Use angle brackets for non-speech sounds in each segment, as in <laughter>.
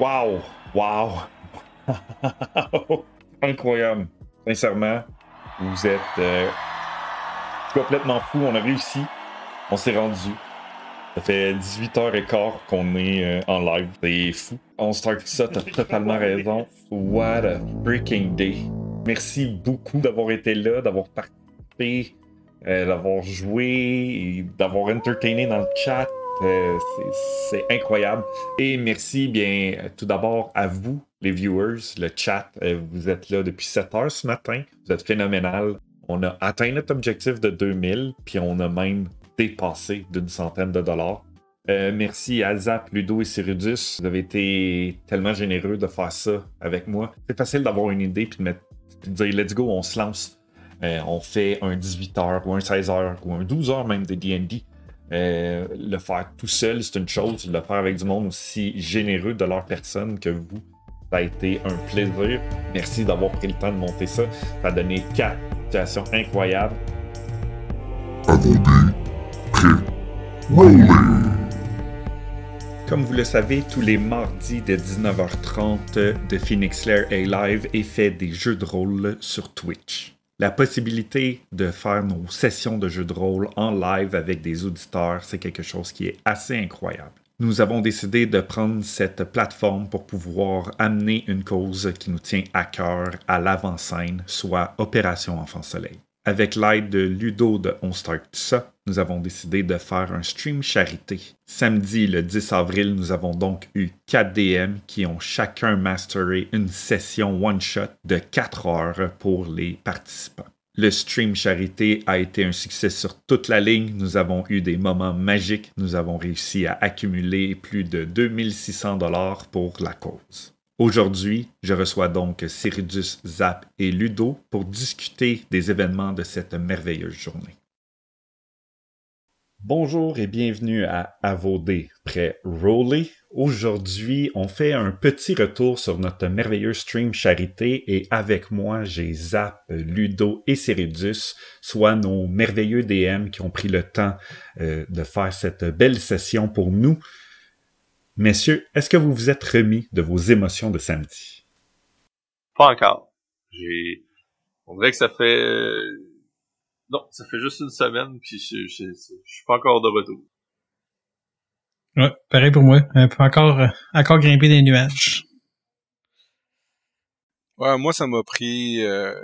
Wow! Wow! <laughs> Incroyable! Sincèrement, vous êtes euh, complètement fou. On a réussi. On s'est rendu. Ça fait 18h15 qu'on est euh, en live. C'est fou. On start ça, t'as totalement raison. What a freaking day. Merci beaucoup d'avoir été là, d'avoir participé, euh, d'avoir joué d'avoir entertainé dans le chat. Euh, c'est incroyable. Et merci bien tout d'abord à vous, les viewers, le chat. Euh, vous êtes là depuis 7 heures ce matin. Vous êtes phénoménal. On a atteint notre objectif de 2000, puis on a même dépassé d'une centaine de dollars. Euh, merci à Zap, Ludo et Cyrudus. Vous avez été tellement généreux de faire ça avec moi. C'est facile d'avoir une idée puis de, mettre, de dire let's go, on se lance. on fait un 18h ou un 16h ou un 12h même de DD. Euh, le faire tout seul, c'est une chose. Le faire avec du monde aussi généreux de leur personne que vous, ça a été un plaisir. Merci d'avoir pris le temps de monter ça. Ça a donné quatre situations incroyables. Comme vous le savez, tous les mardis de 19h30 de Phoenix Lair A Live est fait des jeux de rôle sur Twitch la possibilité de faire nos sessions de jeux de rôle en live avec des auditeurs, c'est quelque chose qui est assez incroyable. Nous avons décidé de prendre cette plateforme pour pouvoir amener une cause qui nous tient à cœur à l'avant-scène, soit Opération Enfant Soleil. Avec l'aide de Ludo de On Start nous avons décidé de faire un stream charité. Samedi, le 10 avril, nous avons donc eu 4 DM qui ont chacun masteré une session one-shot de 4 heures pour les participants. Le stream charité a été un succès sur toute la ligne. Nous avons eu des moments magiques. Nous avons réussi à accumuler plus de 2600 dollars pour la cause. Aujourd'hui, je reçois donc Cyrudus, Zap et Ludo pour discuter des événements de cette merveilleuse journée. Bonjour et bienvenue à Avodé près Rowley. Aujourd'hui, on fait un petit retour sur notre merveilleux stream charité et avec moi, j'ai Zap, Ludo et Cyrudus, soit nos merveilleux DM qui ont pris le temps euh, de faire cette belle session pour nous. Messieurs, est-ce que vous vous êtes remis de vos émotions de samedi? Pas encore. J'ai, on dirait que ça fait, non, ça fait juste une semaine, puis je, je, suis pas encore de retour. Ouais, pareil pour moi. Un peu encore, euh, encore grimper des nuages. Ouais, moi, ça m'a pris euh,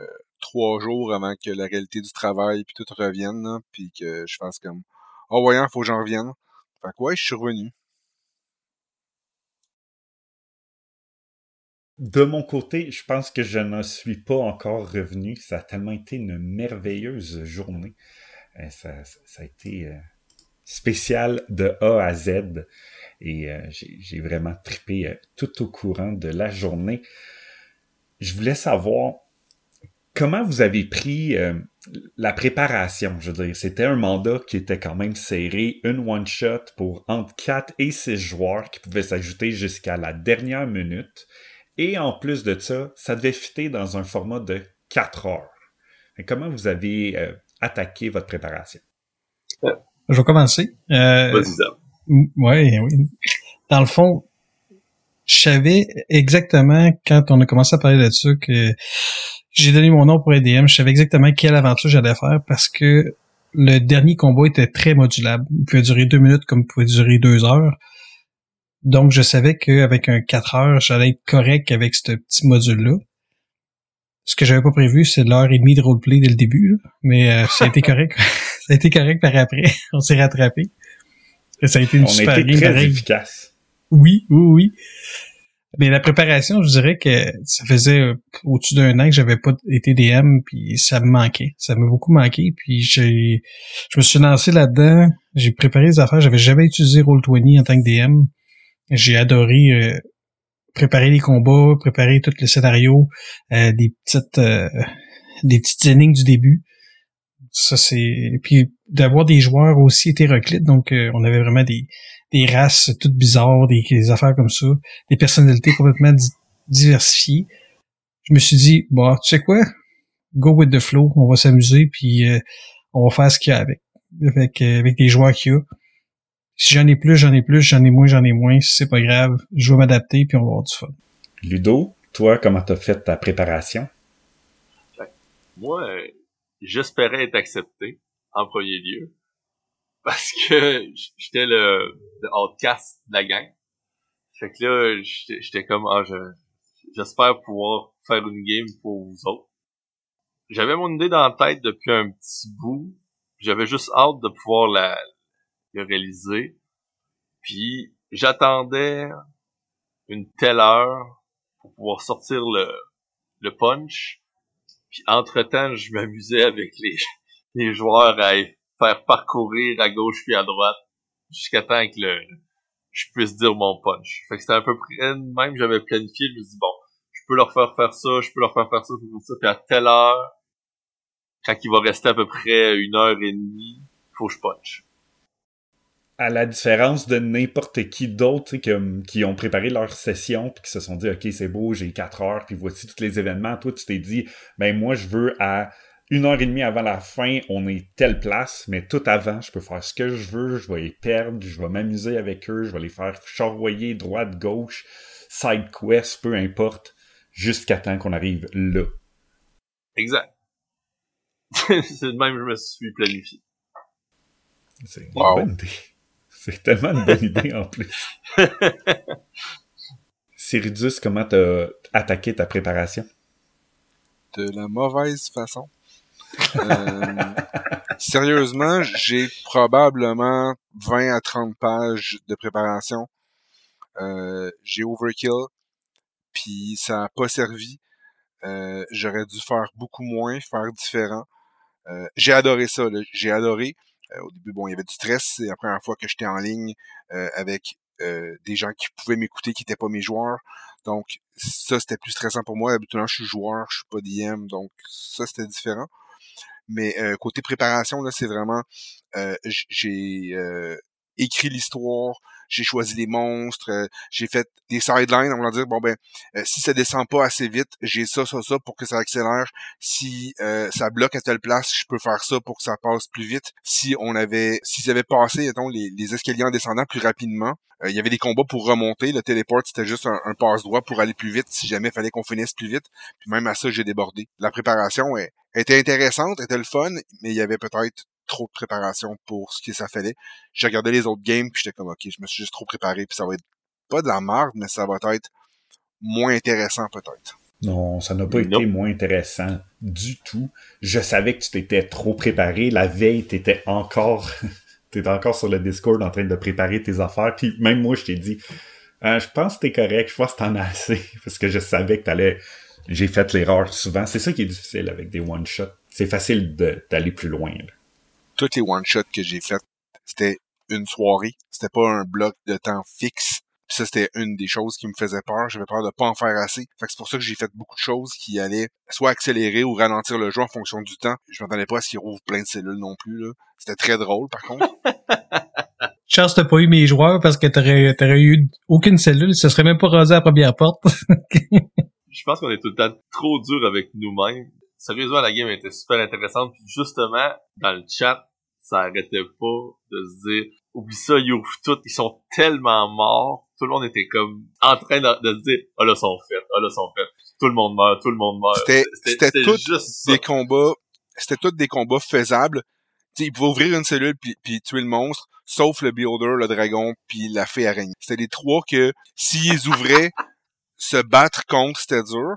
trois jours avant que la réalité du travail puis tout revienne, puis que je fasse comme, oh voyons, faut que j'en revienne. Fait que ouais, je suis revenu. De mon côté, je pense que je n'en suis pas encore revenu. Ça a tellement été une merveilleuse journée. Euh, ça, a été euh, spécial de A à Z. Et euh, j'ai vraiment trippé tout au courant de la journée. Je voulais savoir comment vous avez pris la préparation. Je veux dire, c'était un mandat qui était quand même serré, une one-shot pour entre 4 et 6 joueurs qui pouvaient s'ajouter jusqu'à la dernière minute. Et en plus de ça, ça devait fitter dans un format de 4 heures. comment vous avez euh, attaqué votre préparation? Je vais commencer. Euh, ouais, oui. Dans le fond, je savais exactement quand on a commencé à parler de ça que j'ai donné mon nom pour EDM, je savais exactement quelle aventure j'allais faire parce que le dernier combat était très modulable. Il pouvait durer deux minutes comme il pouvait durer deux heures. Donc, je savais qu'avec un 4 heures, j'allais être correct avec ce petit module-là. Ce que j'avais pas prévu, c'est l'heure et demie de roleplay dès le début, mais euh, ça a été <laughs> correct. ça a été correct par après. <laughs> On s'est rattrapé. Ça a été une On super a été très efficace. Oui, oui, oui. Mais la préparation, je dirais que ça faisait euh, au-dessus d'un an que j'avais pas été DM, puis ça me manquait. Ça m'a beaucoup manqué. Puis j'ai, je me suis lancé là-dedans. J'ai préparé des affaires. J'avais jamais utilisé Roll20 en tant que DM. J'ai adoré euh, préparer les combats, préparer tout le scénario, euh, des petites euh, des petites énigmes du début. Ça c'est puis d'avoir des joueurs aussi hétéroclites, donc on avait vraiment des des races toutes bizarres, des, des affaires comme ça, des personnalités complètement diversifiées. Je me suis dit bon, tu sais quoi, go with the flow, on va s'amuser puis on va faire ce qu'il y a avec avec avec les joueurs qu'il y a. Si j'en ai plus, j'en ai plus, j'en ai moins, j'en ai moins, c'est pas grave, je vais m'adapter puis on va avoir du fun. Ludo, toi, comment t'as fait ta préparation? Moi, j'espérais être accepté en premier lieu <laughs> parce que j'étais le, le outcast de la gang. Fait que là, j'étais comme, ah, j'espère pouvoir faire une game pour vous autres. J'avais mon idée dans la tête depuis un petit bout. J'avais juste hâte de pouvoir la, réaliser. Puis j'attendais une telle heure pour pouvoir sortir le, punch. Puis entre-temps, je m'amusais avec les, <laughs> joueurs à faire parcourir à gauche puis à droite jusqu'à temps que le, je puisse dire mon punch. Fait que c'était un peu près même j'avais planifié, je me dis bon, je peux leur faire faire ça, je peux leur faire faire ça, je peux faire ça, puis à telle heure, quand il va rester à peu près une heure et demie, faut que je punch. À la différence de n'importe qui d'autre qui ont préparé leur session puis qui se sont dit ok c'est beau j'ai quatre heures puis voici tous les événements toi tu t'es dit ben moi je veux à une heure et demie avant la fin, on est telle place, mais tout avant, je peux faire ce que je veux, je vais les perdre, je vais m'amuser avec eux, je vais les faire charroyer droite, gauche, side quest, peu importe, jusqu'à temps qu'on arrive là. Exact. <laughs> c'est de même que je me suis planifié. C'est une bonne idée. C'est tellement une bonne idée en plus. <laughs> Cyrudus, comment t'as attaqué ta préparation? De la mauvaise façon. Euh, <laughs> sérieusement, j'ai probablement 20 à 30 pages de préparation. Euh, j'ai overkill, puis ça n'a pas servi. Euh, j'aurais dû faire beaucoup moins, faire différent. j'ai adoré ça, j'ai adoré. Au début, bon, il y avait du stress. C'est la première fois que j'étais en ligne avec des gens qui pouvaient m'écouter, qui n'étaient pas mes joueurs. Donc, ça, c'était plus stressant pour moi. Habituellement, je suis joueur, je suis pas DM, donc ça, c'était différent. Mais euh, côté préparation, là, c'est vraiment euh, j'ai euh, écrit l'histoire, j'ai choisi les monstres, euh, j'ai fait des sidelines, on va dire bon ben euh, si ça descend pas assez vite, j'ai ça ça ça pour que ça accélère. Si euh, ça bloque à telle place, je peux faire ça pour que ça passe plus vite. Si on avait si ça avait passé mettons, les, les escaliers en descendant plus rapidement, il y avait des combats pour remonter, le téléport c'était juste un, un passe droit pour aller plus vite si jamais fallait qu'on finisse plus vite. Puis même à ça, j'ai débordé. La préparation était intéressante, était le fun, mais il y avait peut-être trop de préparation pour ce que ça fallait. J'ai regardé les autres games, puis j'étais comme, OK, je me suis juste trop préparé, puis ça va être pas de la merde, mais ça va être moins intéressant peut-être. Non, ça n'a pas été moins intéressant du tout. Je savais que tu t'étais trop préparé. La veille, t'étais encore, <laughs> t'étais encore sur le Discord en train de préparer tes affaires. Puis même moi, je t'ai dit, ah, je pense que t'es correct, je pense que t'en as assez. <laughs> Parce que je savais que t'allais, j'ai fait l'erreur souvent. C'est ça qui est difficile avec des one-shots. C'est facile d'aller plus loin. Là toutes les one-shots que j'ai faites, c'était une soirée. C'était pas un bloc de temps fixe. Puis ça, c'était une des choses qui me faisait peur. J'avais peur de pas en faire assez. Fait que c'est pour ça que j'ai fait beaucoup de choses qui allaient soit accélérer ou ralentir le jeu en fonction du temps. Je m'attendais pas à ce qu'il rouvre plein de cellules non plus. Là. C'était très drôle, par contre. <laughs> Chance, t'as pas eu mes joueurs parce que t'aurais, t'aurais eu aucune cellule. Ce serait même pas rasé à la première porte. <laughs> Je pense qu'on est tout le temps trop dur avec nous-mêmes sérieusement, la game était super intéressante. Puis justement, dans le chat, ça arrêtait pas de se dire, oublie ça, ils ouvrent tout, ils sont tellement morts. Tout le monde était comme en train de, se dire, oh là, sont faits, oh là, sont faits. Tout le monde meurt, tout le monde meurt. C'était, c'était, juste des combats, c'était tous des combats faisables. T'sais, ils pouvaient ouvrir une cellule puis, puis tuer le monstre, sauf le builder, le dragon, puis la fée araignée. C'était les trois que, s'ils ouvraient, se battre contre, c'était dur.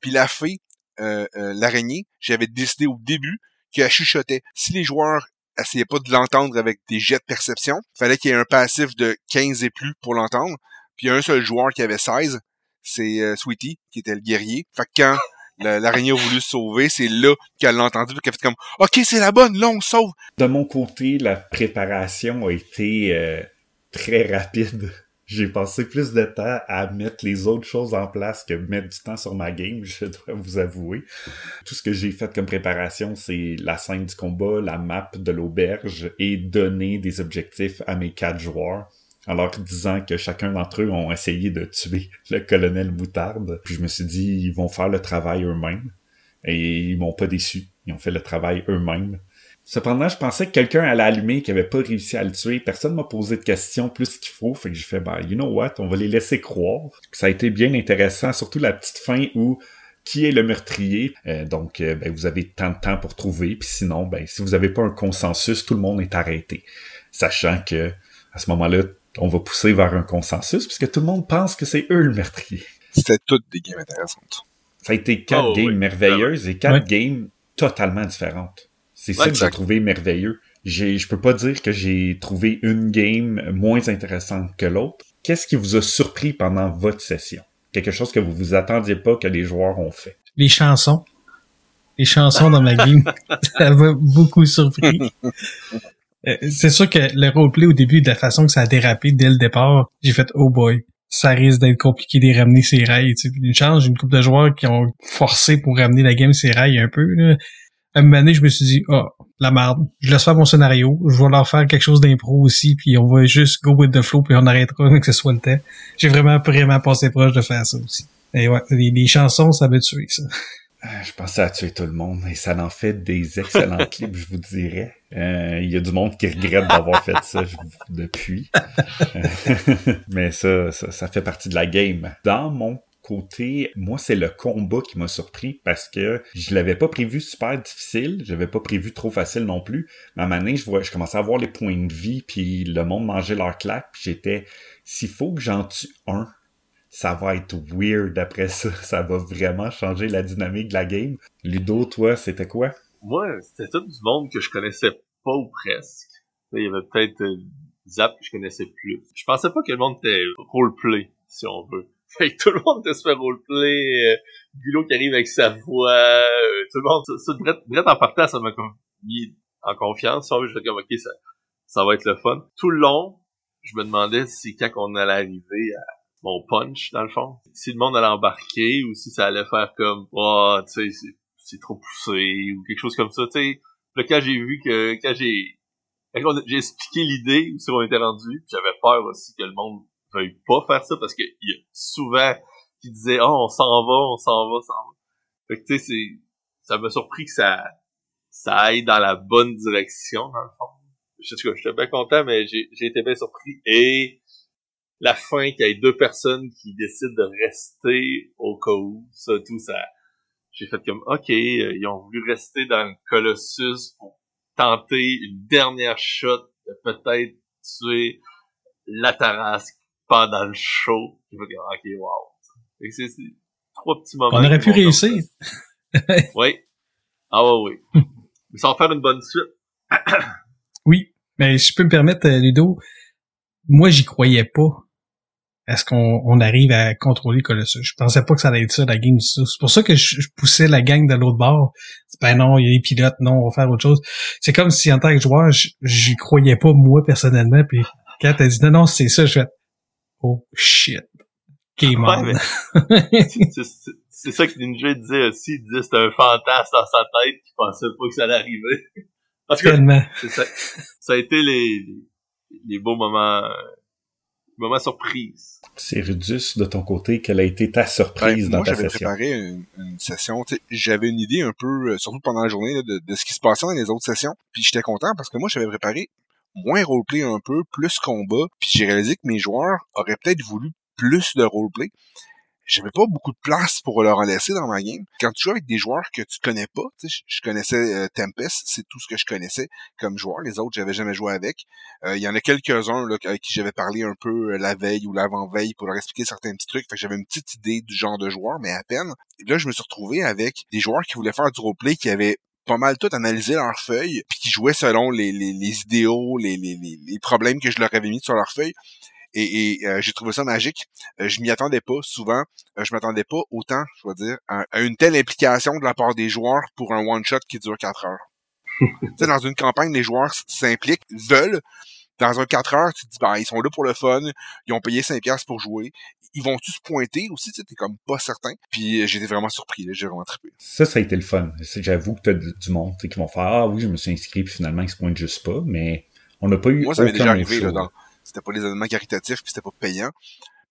Puis la fée, euh, euh, l'araignée, j'avais décidé au début qu'elle chuchotait. Si les joueurs essayaient pas de l'entendre avec des jets de perception, fallait qu'il y ait un passif de 15 et plus pour l'entendre. Puis il y a un seul joueur qui avait 16, c'est euh, Sweetie, qui était le guerrier. Fait que quand <laughs> l'araignée a voulu se sauver, c'est là qu'elle l'a entendu, qu'elle a fait comme « Ok, c'est la bonne, là, on sauve! » De mon côté, la préparation a été très rapide j'ai passé plus de temps à mettre les autres choses en place que mettre du temps sur ma game, <laughs> je dois vous avouer. Tout ce que j'ai fait comme préparation, c'est la scène du combat, la map de l'auberge et donner des objectifs à mes quatre joueurs. Alors disant que chacun d'entre eux ont essayé de tuer <laughs> le colonel Moutarde. Puis je me suis dit, ils vont faire le travail eux-mêmes. Et ils m'ont pas déçu. Ils ont fait le travail eux-mêmes. Cependant, je pensais que quelqu'un allait allumer qui avait pas réussi à le tuer. Personne m'a posé de questions plus qu'il faut. Fait que j'ai fait, ben, you know what, on va les laisser croire. Ça a été bien intéressant, surtout la petite fin où qui est le meurtrier? Euh, donc, euh, ben, vous avez tant de temps pour trouver. Puis sinon, ben, si vous n'avez pas un consensus, tout le monde est arrêté. Sachant que à ce moment-là, on va pousser vers un consensus puisque tout le monde pense que c'est eux le meurtrier. C'était toutes des games intéressantes. Ça a été quatre Oh, games oui. merveilleuses et quatre games totalement différentes. C'est ça que j'ai trouvé merveilleux. Je peux pas dire que j'ai trouvé une game moins intéressante que l'autre. Qu'est-ce qui vous a surpris pendant votre session? Quelque chose que vous vous attendiez pas que les joueurs ont fait. Les chansons. Les chansons dans ma <laughs> game. ça m'a beaucoup surpris. Euh, C'est sûr que le roleplay au début, de la façon que ça a dérapé dès le départ, j'ai fait oh boy, ça risque d'être compliqué de ramener ses rails. Tu sais, Une chance, j'ai une couple de joueurs qui ont forcé pour ramener la game ses rails un peu. Là. À un moment donné, je me suis dit, ah, la merde, je laisse faire mon scénario, je vais leur faire quelque chose d'impro aussi, puis on va juste go with the flow, puis on arrêtera <laughs> que ce soit le temps. J'ai vraiment, vraiment passé proche de faire ça aussi. Et ouais, les, les chansons, ça m'a tué, ça. Euh, Je pensais à tuer tout le monde et ça en fait des excellents <laughs> clips, je vous dirais. Euh, Il y a du monde qui regrette d'avoir fait ça je- depuis. <laughs> Euh, Mais ça, ça, ça fait partie de la game. Dans mon moi, c'est le combat qui m'a surpris parce que je l'avais pas prévu super difficile, je l'avais pas prévu trop facile non plus. Mais à donné, je, vois, je commençais à voir les points de vie, puis le monde mangeait leur claque, puis j'étais, s'il faut que j'en tue un, ça va être weird après ça. <laughs> Ça va vraiment changer la dynamique de la game. Ludo, toi, c'était quoi? Moi, c'était tout du monde que je connaissais pas ou presque. Il y avait peut-être euh, Zap que je connaissais plus. Je pensais pas que le monde était roleplay, si on veut. Fait que tout le monde était se roleplay, euh, qui arrive avec sa voix, euh, tout le monde, ça, ça direct en partant, ça m'a mis en confiance. Si je fais comme, ok, ça, ça va être le fun. Tout le long, je me demandais si quand on allait arriver à mon punch, dans le fond, si le monde allait embarquer ou si ça allait faire comme, oh, tu sais, c'est- trop poussé ou quelque chose comme ça, tu sais. Quand j'ai vu que, quand j'ai, j'ai expliqué l'idée où c'est on était rendu, j'avais peur aussi que le monde veuille pas faire ça parce que il y a souvent qui disaient, oh, on s'en va, on s'en va, s'en va. Fait que tu sais, c'est, ça m'a surpris que ça, ça aille dans la bonne direction, dans le fond. Je sais j'étais bien content, mais j'ai, j'ai été bien surpris. Et la fin, qu'il y ait deux personnes qui décident de rester au cas où, ça, tout ça. J'ai fait comme, ok, euh, ils ont voulu rester dans le Colossus pour tenter une dernière shot de peut-être tuer la Tarasque pendant le show. J'ai fait comme, ok, wow. C'est, trois petits moments. On aurait pu réussir. <laughs> Oui. Ah ouais, oui. <laughs> Mais va faire une bonne suite. Oui, mais si je peux me permettre, euh, Ludo, moi, j'y croyais pas. Est-ce qu'on on arrive à contrôler Colossus? Je pensais pas que ça allait être ça, la game du. C'est pour ça que je, je poussais la gang de l'autre bord. Ben non, il y a des pilotes, non, on va faire autre chose. C'est comme si en tant que joueur, j'y croyais pas moi personnellement. Puis quand t'as dit non, non, c'est ça, je fais Oh shit. Game Ouais, on. mais- <laughs> c'est, ça que Ninja disait aussi. Il disait que c'était un fantasme dans sa tête qui pensait pas que ça allait arriver. Parce que Tellement. ça, ça a été les, les, les beaux moments, euh, moments surprises. C'est Rudus, de ton côté, quelle a été ta surprise Ben, dans moi, ta j'avais session? préparé une, une session. J'avais une idée un peu, euh, surtout pendant la journée, là, de, de ce qui se passait dans les autres sessions. Puis j'étais content parce que moi, j'avais préparé moins roleplay un peu, plus combat. Puis j'ai réalisé que mes joueurs auraient peut-être voulu plus de roleplay. J'avais pas beaucoup de place pour leur en laisser dans ma game. Quand tu joues avec des joueurs que tu connais pas, je connaissais euh, Tempest, c'est tout ce que je connaissais comme joueur. Les autres, j'avais jamais joué avec. Euh, Il y en a quelques-uns avec qui j'avais parlé un peu euh, la veille ou l'avant-veille pour leur expliquer certains petits trucs. Fait que j'avais une petite idée du genre de joueur, mais à peine. Et là, je me suis retrouvé avec des joueurs qui voulaient faire du roleplay, qui avaient pas mal tout analysé leurs feuilles, puis qui jouaient selon les, les, les idéaux, les, les, les, problèmes que je leur avais mis sur leurs feuilles. Et, et, euh, j'ai trouvé ça magique. Euh, je m'y attendais pas. Souvent, euh, je m'attendais pas autant, je dois dire, à, à une telle implication de la part des joueurs pour un one-shot qui dure 4 heures. <laughs> tu sais, dans une campagne, les joueurs s'impliquent, veulent. Dans un 4 heures, tu te dis, ben, ils sont là pour le fun, ils ont payé 5 piastres pour jouer. Ils vont-tu se pointer aussi, tu sais, t'es comme pas certain. Puis euh, j'étais vraiment surpris, là, j'ai vraiment trippé. Ça, ça a été le fun. J'avoue que t'as du du monde qui vont faire Ah oui, je me suis inscrit, puis finalement, ils se pointent juste pas, mais on n'a pas eu Moi, ça m'est déjà arrivé, là, dans... C'était pas des événements caritatifs, puis c'était pas payant.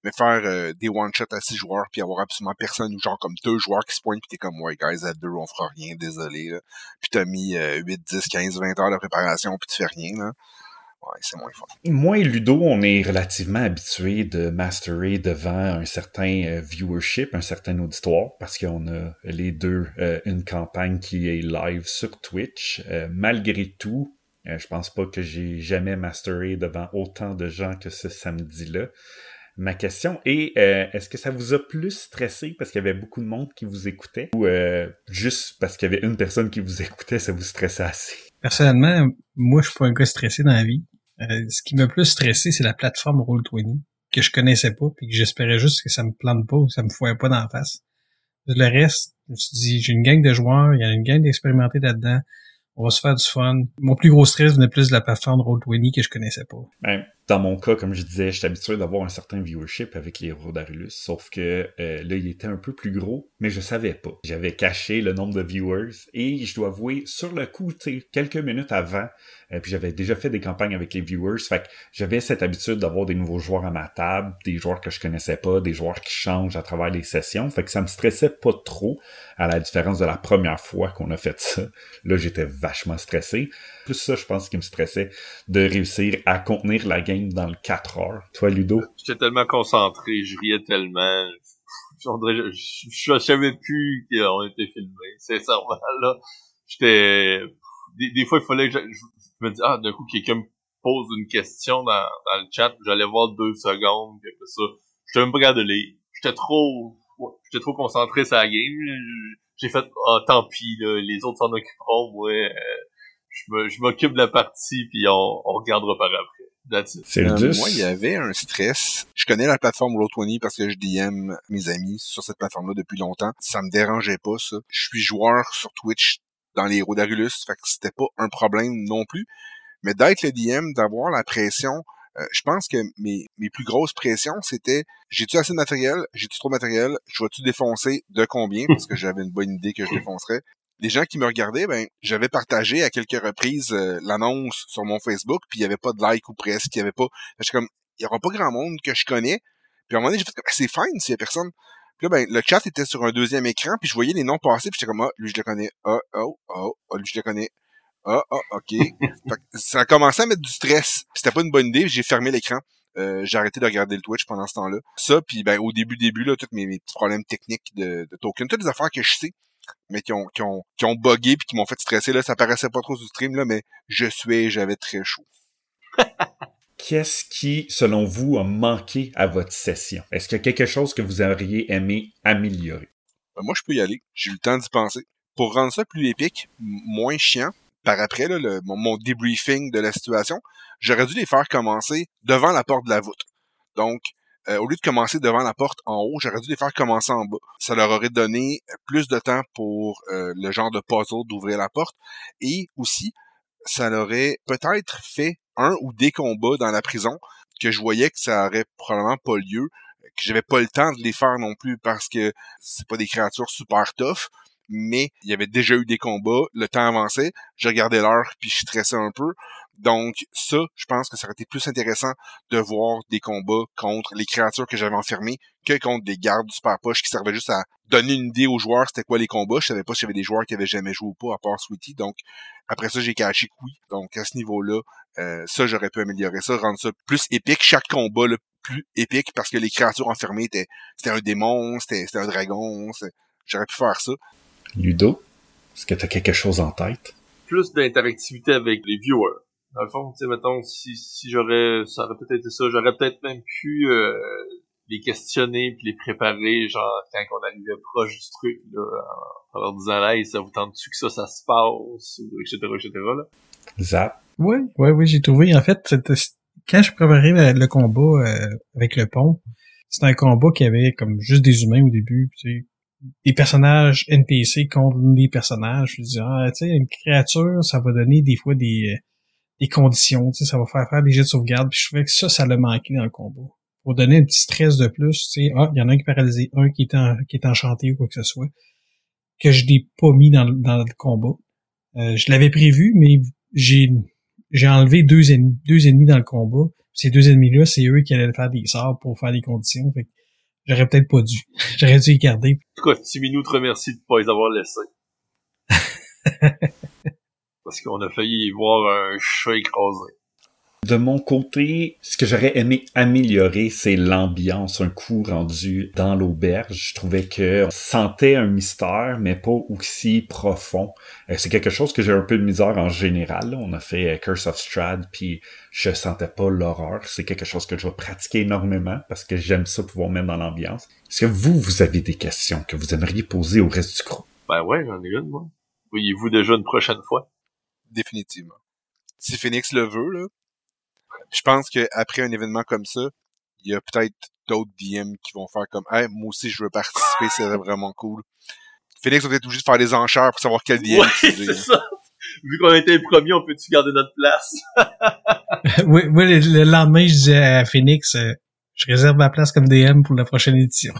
mais faire euh, des one-shots à six joueurs, puis avoir absolument personne, ou genre comme deux joueurs qui se pointent, puis t'es comme, ouais, guys, à deux, on fera rien, désolé, là. Puis t'as mis 8, 10, 15, 20 heures de préparation, puis tu fais rien, là. Ouais, c'est moins fun. Moi et Ludo, on est relativement habitués de masterer devant un certain euh, viewership, un certain auditoire, parce qu'on a les deux euh, une campagne qui est live sur Twitch. Euh, malgré tout, je pense pas que j'ai jamais masteré devant autant de gens que ce samedi-là. Ma question est, est-ce que ça vous a plus stressé parce qu'il y avait beaucoup de monde qui vous écoutait ou juste parce qu'il y avait une personne qui vous <laughs> écoutait, ça vous stressait assez? Personnellement, moi, je suis pas un gars stressé dans la vie. Euh, ce qui m'a plus stressé, c'est la plateforme Roll20 que je connaissais pas, puis que j'espérais juste que ça me plante pas que ça me fouait pas dans la face. Le reste, je me suis dit, j'ai une gang de joueurs, il y a une gang d'expérimentés là-dedans, on va se faire du fun. Mon plus gros stress venait plus de la plateforme Roll20 que je connaissais pas. Dans mon cas, comme je disais, je suis habitué d'avoir un certain viewership avec les héros d'Arulus, sauf que euh, là, il était un peu plus gros, mais je savais pas. J'avais caché le nombre de viewers et je dois avouer, sur le coup, quelques minutes avant, euh, puis j'avais déjà fait des campagnes avec les viewers, fait que j'avais cette habitude d'avoir des nouveaux joueurs à ma table, des joueurs que je connaissais pas, des joueurs qui changent à travers les sessions, fait que ça me stressait pas trop, à la différence de la première fois qu'on a fait ça. Là, j'étais vachement stressé. Plus ça, je pense, qui me stressait, de réussir à contenir la game dans le 4 heures. Toi, Ludo? J'étais tellement concentré, je riais tellement. Je, je, je, savais plus qu'on était filmé. Sincèrement, là, j'étais... Des, fois, il fallait que je, je me dis, ah, d'un coup, quelqu'un me pose une question dans, le chat, j'allais voir deux secondes, puis après ça, j'étais même pas de lire. J'étais trop, j'étais trop concentré sur la game. J'ai fait, ah, tant pis, là, les autres s'en occuperont, moi, euh, je m'occupe de la partie, puis on, on regardera par après. C'est euh, moi, il y avait un stress. Je connais la plateforme Roll20 parce que je DM mes amis sur cette plateforme-là depuis longtemps. Ça me dérangeait pas, ça. Je suis joueur sur Twitch dans les héros d'Arulus, fait que c'était pas un problème non plus. Mais d'être le DM, d'avoir la pression, euh, je pense que mes, mes plus grosses pressions, c'était j'ai-tu assez de matériel, j'ai-tu trop de matériel, je vais-tu défoncer? De combien, parce que j'avais une bonne idée que je défoncerais. Les gens qui me regardaient, ben, j'avais partagé à quelques reprises euh, l'annonce sur mon Facebook, puis il y avait pas de like ou presque, il y avait pas. J'étais comme, il y aura pas grand monde que je connais. Puis à un moment donné, j'ai fait comme, c'est fine s'il y a personne. Puis là, ben, le chat était sur un deuxième écran, puis je voyais les noms passer, puis j'étais comme, ah, lui, je le connais. Ah, oh, oh, oh, lui, je le connais. Ah, ah, ok. <laughs> ça a commencé à mettre du stress. C'était pas une bonne idée, j'ai fermé l'écran. Euh, j'ai arrêté de regarder le Twitch pendant ce temps-là. Ça, puis ben, au début, début, là, tous mes, petits problèmes techniques de, de token, toutes les affaires que je sais, mais qui ont, qui ont, qui ont bugué puis qui m'ont fait stresser, là, ça paraissait pas trop sur stream, là, mais je suis, j'avais très chaud. <laughs> qu'est-ce qui, selon vous, a manqué à votre session? Est-ce qu'il y a quelque chose que vous auriez aimé améliorer? Ben, moi, je peux y aller. J'ai eu le temps d'y penser. Pour rendre ça plus épique, moins chiant, par après, là, le, mon, débriefing de la situation, j'aurais dû les faire commencer devant la porte de la voûte. Donc, euh, au lieu de commencer devant la porte en haut, j'aurais dû les faire commencer en bas. Ça leur aurait donné plus de temps pour euh, le genre de puzzle d'ouvrir la porte. Et aussi, ça leur aurait peut-être fait un ou des combats dans la prison que je voyais que ça aurait probablement pas lieu, que j'avais pas le temps de les faire non plus parce que c'est pas des créatures super tough, mais il y avait déjà eu des combats, le temps avançait, je regardais l'heure puis je stressais un peu. Donc ça, je pense que ça aurait été plus intéressant de voir des combats contre les créatures que j'avais enfermées que contre des gardes du super poche qui servaient juste à donner une idée aux joueurs c'était quoi les combats. Je savais pas s'il y avait des joueurs qui avaient jamais joué ou pas à part Sweetie. Donc après ça, j'ai caché que oui. Donc à ce niveau-là, euh, ça j'aurais pu améliorer ça, rendre ça plus épique. Chaque combat le plus épique parce que les créatures enfermées étaient c'était un démon, c'était un dragon. J'aurais pu faire ça. Ludo, est-ce que tu as quelque chose en tête? Plus d'interactivité avec les viewers dans le fond, tu sais, mettons, si, si j'aurais, ça aurait peut-être été ça, j'aurais peut-être même pu euh, les questionner puis les préparer, genre, quand on arrivait proche du truc, là, en leur disant, là, ça vous tente-tu que ça, ça se passe, ou etc., etc., là? Zap. Oui, oui, oui, j'ai trouvé, en fait, quand je préparais le combat euh, avec le pont, c'était un combat qui avait comme juste des humains au début, tu sais, des personnages NPC contre des personnages. Je disais, ah, tu sais, une créature, ça va donner des fois des, des conditions, tu sais, ça va faire faire des jets de sauvegarde, puis je trouvais que ça, ça l'a manqué dans le combat. Pour donner un petit stress de plus, tu sais, ah, il y en a un qui est paralysé, un qui est, en, qui est enchanté ou quoi que ce soit, que je n'ai pas mis dans, dans le combat. Euh, je l'avais prévu, mais j'ai j'ai enlevé deux ennemis, deux ennemis dans le combat. Ces deux ennemis-là, c'est eux qui allaient faire des sorts pour faire des conditions. Fait que j'aurais peut-être pas dû. <laughs> J'aurais dû les garder. En tout cas, Timinou te remercie de pas les avoir laissés. <laughs> Parce qu'on a failli y voir un chat écrasé. De mon côté, ce que j'aurais aimé améliorer, c'est l'ambiance, un coup rendu dans l'auberge. Je trouvais que on sentait un mystère, mais pas aussi profond. Euh, c'est quelque chose que j'ai un peu de misère en général. On a fait euh, Curse of Strad, puis je sentais pas l'horreur. C'est quelque chose que je vais pratiquer énormément parce que j'aime ça pouvoir mettre dans l'ambiance. Est-ce que vous, vous avez des questions que vous aimeriez poser au reste du groupe? Ben ouais, j'en ai une, moi. Voyez-vous déjà une prochaine fois? Définitivement. Si Phoenix le veut, là, je pense qu'après un événement comme ça, il y a peut-être d'autres DM qui vont faire comme hey, moi aussi je veux participer, c'est vraiment cool. Phoenix va être obligé de faire des enchères pour savoir quel DM Ouais, <laughs> c'est ça. Vu qu'on a été les premiers, on peut-tu garder notre place? <laughs> <laughs> oui, oui, le, le lendemain, je disais à Phoenix, euh, je réserve ma place comme DM pour la prochaine édition.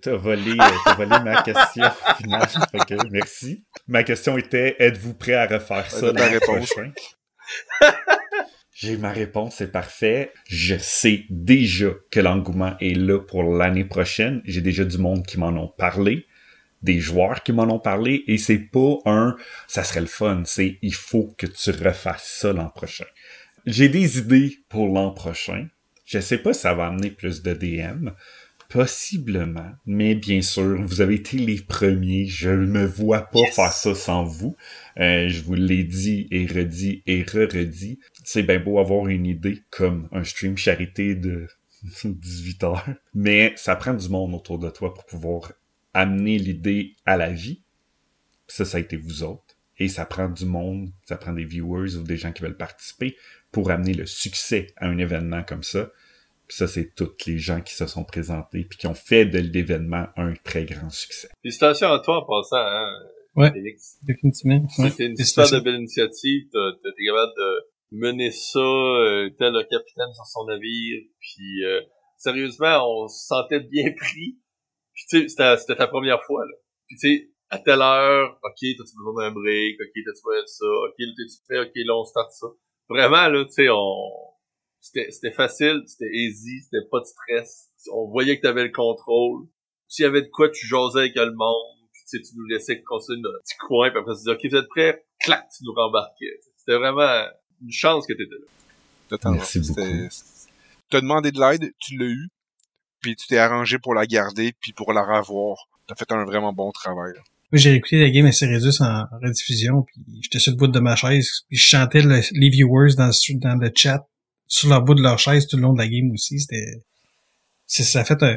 T'as volé, euh, t'as volé ma question finale. Que, merci. Ma question était êtes-vous prêt à refaire ça réponse. prochain? J'ai ma réponse, c'est parfait. Je sais déjà que l'engouement est là pour l'année prochaine. J'ai déjà du monde qui m'en ont parlé, des joueurs qui m'en ont parlé, et c'est pas un ça serait le fun, c'est il faut que tu refasses ça l'an prochain. J'ai des idées pour l'an prochain. Je sais pas si ça va amener plus de DM. Possiblement, mais bien sûr, vous avez été les premiers. Je ne me vois pas Yes. faire ça sans vous. Euh, je vous l'ai dit et redit et re-redit. C'est bien beau avoir une idée comme un stream charité de <laughs> 18 heures, mais ça prend du monde autour de toi pour pouvoir amener l'idée à la vie. Ça, ça a été vous autres. Et ça prend du monde, ça prend des viewers ou des gens qui veulent participer pour amener le succès à un événement comme ça. Puis ça, c'est tous les gens qui se sont présentés puis qui ont fait de l'événement un très grand succès. Félicitations à toi en passant, hein, Ouais. Félix. Définitivement. Ouais. C'était une ça. de belle initiative. T'as t'as été capable de mener ça, euh, tel le capitaine sur son navire. Puis euh, sérieusement, on se sentait bien <laughs> pris. Puis tu sais, c'était c'était ta première fois. Là. Puis tu sais, à telle heure, ok, t'as-tu besoin d'un break, ok, t'as-tu besoin de ça, ok, là, t'es-tu prêt, ok, là, on start ça. Vraiment, là, tu sais, on... C'était c'était facile, c'était easy, c'était pas de stress. On voyait que t'avais le contrôle. S'il y avait de quoi, tu jasais avec le monde puis tu sais, tu nous laissais continuer notre petit coin, puis après tu disais, OK, vous êtes prêts? Clac, tu nous rembarquais. C'était vraiment une chance que t'étais là. Totalement. Merci beaucoup. T'as demandé de l'aide, tu l'as eu, puis tu t'es arrangé pour la garder, puis pour la revoir. T'as fait un vraiment bon travail. là. Moi, j'ai écouté la game à Cérédus en rediffusion, puis j'étais sur le bout de ma chaise, puis je chantais le- les viewers dans, le- dans le chat sur le bout de leur chaise tout le long de la game aussi. C'était, ça a fait un,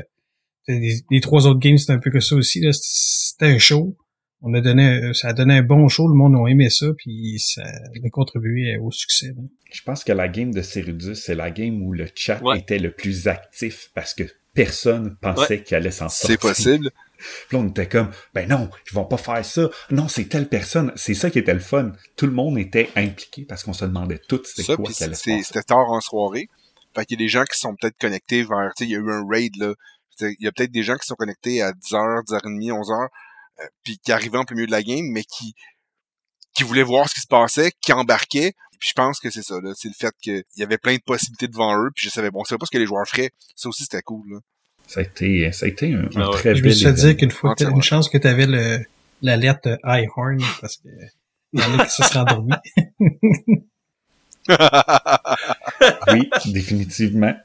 les, les trois autres games, c'était un peu que ça aussi, là. C'était un show. On a donné, ça a donné un bon show, le monde a aimé ça, puis ça a contribué au succès. là. Je pense que la game de Cyrudus, c'est la game où le chat Ouais. était le plus actif parce que personne pensait qu'il allait s'en sortir. C'est possible. Puis là, on était comme, ben non, ils vont pas faire ça. Non, c'est telle personne. C'est ça qui était le fun. Tout le monde était impliqué parce qu'on se demandait tout c'était quoi c'est- c'était tard en soirée. Fait qu'il y a des gens qui sont peut-être connectés vers, tu sais, il y a eu un raid, là. Il y a peut-être des gens qui sont connectés à 10h, 10h30, 11h, euh, puis qui arrivaient en plein milieu de la game, mais qui, qui voulaient voir ce qui se passait, qui embarquaient. Puis je pense que c'est ça, là. C'est le fait qu'il y avait plein de possibilités devant eux, puis je savais, bon, on savait pas ce que les joueurs feraient. Ça aussi, c'était cool, là. Ça a été, ça a été un, un Ah très Je me bel suis fait événement. dire qu'une fois, Entièrement. une chance que tu avais le, l'alerte High Horn, parce que il y en a qui se seraient endormis. <laughs> Oui, définitivement.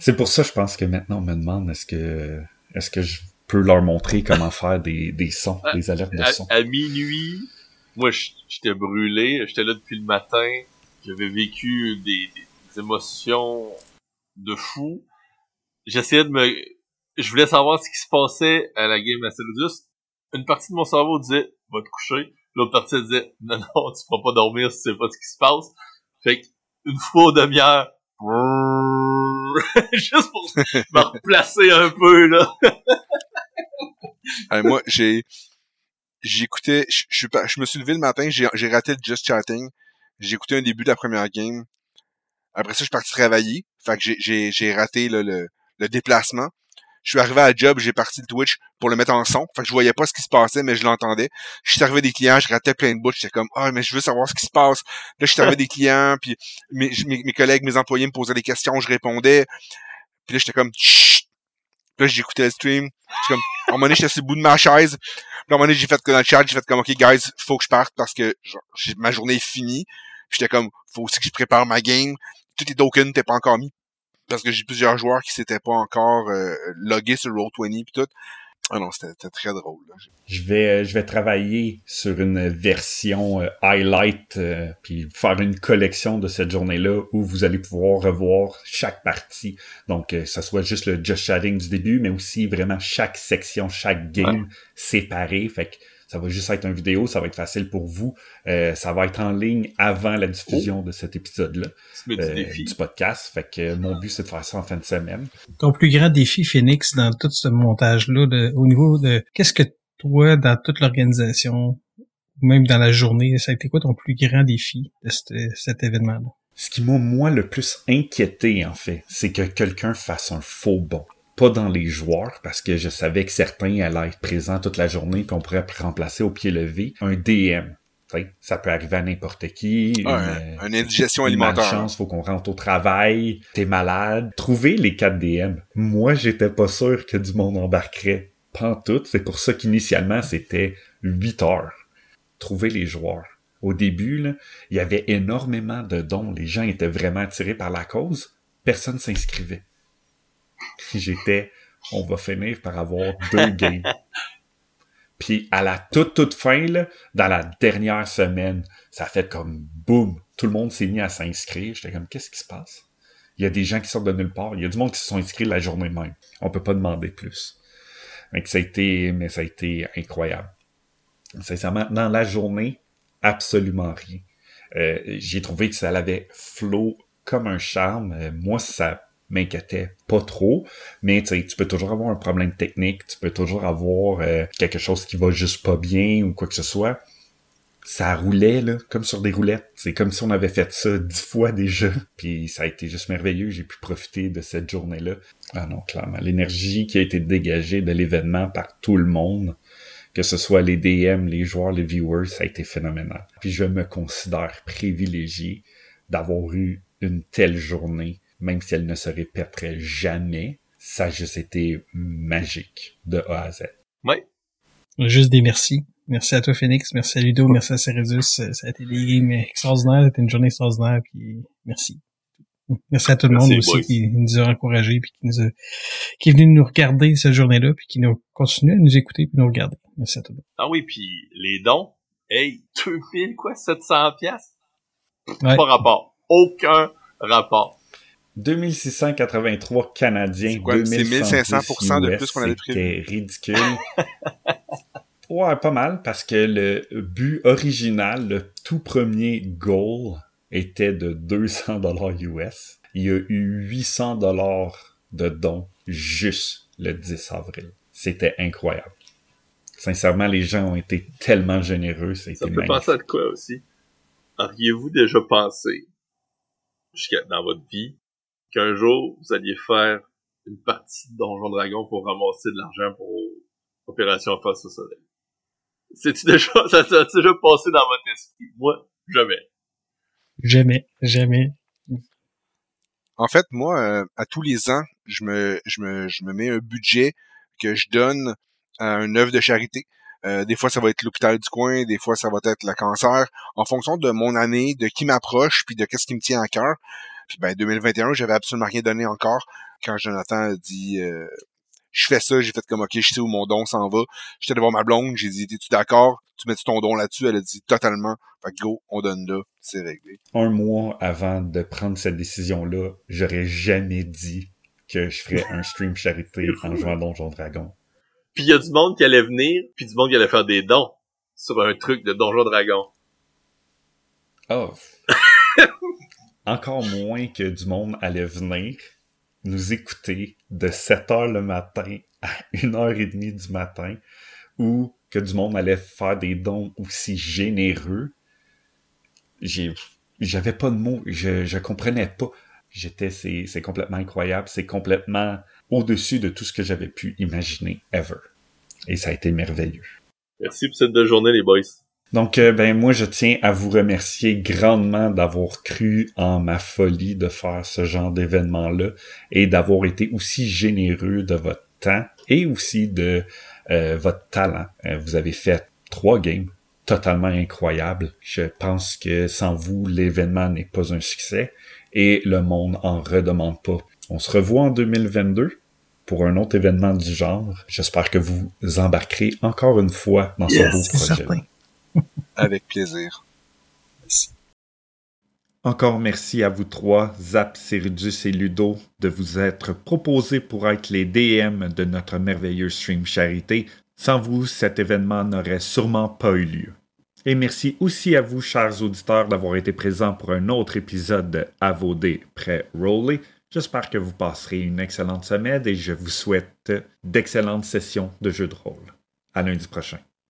C'est pour ça, je pense que maintenant, on me demande est-ce que, est-ce que je peux leur montrer comment faire des, des sons, des alertes de À, son. à minuit, moi, j'étais brûlé. J'étais là depuis le matin. J'avais vécu des, des émotions de fou. J'essayais de me... Je voulais savoir ce qui se passait à la game à Cyrudus. Une partie de mon cerveau disait « Va te coucher ». L'autre partie disait <laughs> « Non, non, tu pourras pas dormir si tu sais pas ce qui se passe ». Fait que, une fois aux demi-heure, <laughs> juste pour me replacer un peu, là. <laughs> Moi, j'ai, j'écoutais, je, je, je me suis levé le matin, j'ai, raté le Just Chatting. J'ai écouté un début de la première game. Après ça, je suis parti travailler. Fait que j'ai raté là, le, le déplacement. Je suis arrivé à la job, j'ai parti le Twitch pour le mettre en son. Fait que je voyais pas ce qui se passait, mais je l'entendais. Je suis arrivé des clients, je ratais plein de bouts. J'étais comme, ah, mais je veux savoir ce qui se passe. Là, je suis arrivé des clients, puis mes, mes, collègues, mes employés me posaient des questions, je répondais. Puis là, j'étais comme, Chut! Là, j'écoutais le stream. J'étais comme, à un moment donné, j'étais sur le bout de ma chaise. Puis à un moment j'ai fait que dans le chat, j'ai fait comme, OK, guys, faut que je parte parce que genre, ma journée est finie. J'étais comme, faut aussi que je prépare ma game. Tous les tokens n'étaient pas encore mis parce que j'ai plusieurs joueurs qui s'étaient pas encore euh, logués sur Roll20 et tout. Ah non, c'était très drôle. Je vais euh, je vais travailler sur une version euh, highlight puis faire une collection de cette journée-là où vous allez pouvoir revoir chaque partie. Donc que ça soit juste le just chatting du début, mais aussi vraiment chaque section, chaque game séparé. Fait que ça va juste être une vidéo, ça va être facile pour vous. Euh, ça va être en ligne avant la diffusion oh. de cet épisode-là euh, du podcast. Fait que mon but, c'est de faire ça en fin de semaine. Ton plus grand défi, Phoenix, dans tout ce montage-là, au niveau de qu'est-ce que toi, dans toute l'organisation, même dans la journée, ça a été quoi ton plus grand défi de cet événement-là? Ce qui m'a, moi, le plus inquiété, en fait, c'est que quelqu'un fasse un faux bond pas dans les joueurs parce que je savais que certains allaient être présents toute la journée puis on pourrait remplacer au pied levé un DM. ça peut arriver à n'importe qui. une, euh, une, indigestion alimentaire. chance, faut qu'on rentre au travail, t'es malade. Trouver les 4 DM. Moi, j'étais pas sûr que du monde embarquerait. Pas tout. C'est pour ça qu'initialement, c'était 8 heures. Trouver les joueurs. Au début, il y avait énormément de dons. Les gens étaient vraiment attirés par la cause. Personne s'inscrivait <laughs> j'étais, on va finir par avoir deux <laughs> games. Puis à la toute toute fin, là, dans la dernière semaine, ça a fait comme boum, tout le monde s'est mis à s'inscrire. J'étais comme qu'est-ce qui se passe? Il y a des gens qui sortent de nulle part. Il y a du monde qui se sont inscrits la journée même. On peut pas demander plus. Donc ça a été, mais ça a été incroyable. Sincèrement, dans la journée, absolument rien. Euh, j'ai trouvé que ça avait flot comme un charme. Euh, moi, ça m'inquiétait pas trop. Mais tu peux toujours avoir un problème technique, tu peux toujours avoir euh, quelque chose qui va juste pas bien ou quoi que ce soit. Ça roulait là, comme sur des roulettes. C'est comme si on avait fait ça dix fois déjà. <laughs> Puis ça a été juste merveilleux. J'ai pu profiter de cette journée-là. Ah non, clairement. L'énergie qui a été dégagée de l'événement par tout le monde, que ce soit les DM, les joueurs, les viewers, ça a été phénoménal. Puis je me considère privilégié d'avoir eu une telle journée même si elle ne se répéterait jamais, ça a juste été magique de A à Z. Oui. Juste des merci. Merci à toi, Phoenix. Merci à Ludo. Merci à Ceredus. Ça a été des games extraordinaires. C'était une journée extraordinaire. Puis merci. Merci à tout le monde aussi qui nous a encouragés puis qui nous a, qui est venu nous regarder cette journée-là puis qui nous continue à nous écouter puis nous regarder. Merci à tout le monde. Ah oui, puis les dons, hey, <laughs> 2000 quoi, 700 pièces. Pas rapport. Aucun rapport. 2683 Canadiens. C'est 1500 de plus qu'on avait prévu? C'était ridicule. <laughs> ouais, pas mal, parce que le but original, le tout premier goal, était de 200 dollars US. Il y a eu 800 dollars de dons juste le 10 avril. C'était incroyable. Sincèrement, les gens ont été tellement généreux. Ça, ça peut penser à quoi aussi? Auriez-vous déjà pensé, jusqu'à dans votre vie, qu'un jour, vous alliez faire une partie de Donjon Dragon pour ramasser de l'argent pour Opération Face au Soleil. C'est-tu déjà, <laughs> ça s'est déjà passé dans votre esprit? Moi, jamais. Jamais, jamais. En fait, moi, euh, à tous les ans, je me, je me, je me mets un budget que je donne à un œuvre de charité. Euh, des fois, ça va être l'hôpital du coin, des fois, ça va être le cancer. En fonction de mon année, de qui m'approche, puis de qu'est-ce qui me tient à cœur, puis ben 2021, j'avais absolument rien donné encore. Quand Jonathan a dit euh, je fais ça, j'ai fait comme ok, je sais où mon don s'en va. J'étais devant ma blonde, j'ai dit es-tu d'accord? Tu mets ton don là-dessus Elle a dit totalement. Fait que go, on donne là, c'est réglé. Un mois avant de prendre cette décision-là, j'aurais jamais dit que je ferais un stream charité en jouant à Donjon Dragon. Puis il y a du monde qui allait venir, puis du monde qui allait faire des dons sur un truc de Donjon Dragon. Oh. <laughs> encore moins que du monde allait venir nous écouter de 7 heures le matin à 1h30 du matin ou que du monde allait faire des dons aussi généreux. J'avais pas de mots, je, je comprenais pas. J'étais, c'est, complètement incroyable, c'est complètement au-dessus de tout ce que j'avais pu imaginer ever. Et ça a été merveilleux. Merci pour cette deux journée, les boys. Donc, euh, ben moi, je tiens à vous remercier grandement d'avoir cru en ma folie de faire ce genre d'événement-là et d'avoir été aussi généreux de votre temps et aussi de euh, votre talent. Euh, vous avez fait trois games totalement incroyables. Je pense que sans vous, l'événement n'est pas un succès et le monde en redemande pas. On se revoit en 2022 pour un autre événement du genre. J'espère que vous embarquerez encore une fois dans ce beau projet. Avec plaisir. Encore merci à vous trois, Zap, Céridus et Ludo, de vous être proposés pour être les DM de notre merveilleux stream charité. Sans vous, cet événement n'aurait sûrement pas eu lieu. Et merci aussi à vous, chers auditeurs, d'avoir été présents pour un autre épisode de À près Rolly. J'espère que vous passerez une excellente semaine et je vous souhaite d'excellentes sessions de jeux de rôle. À lundi prochain.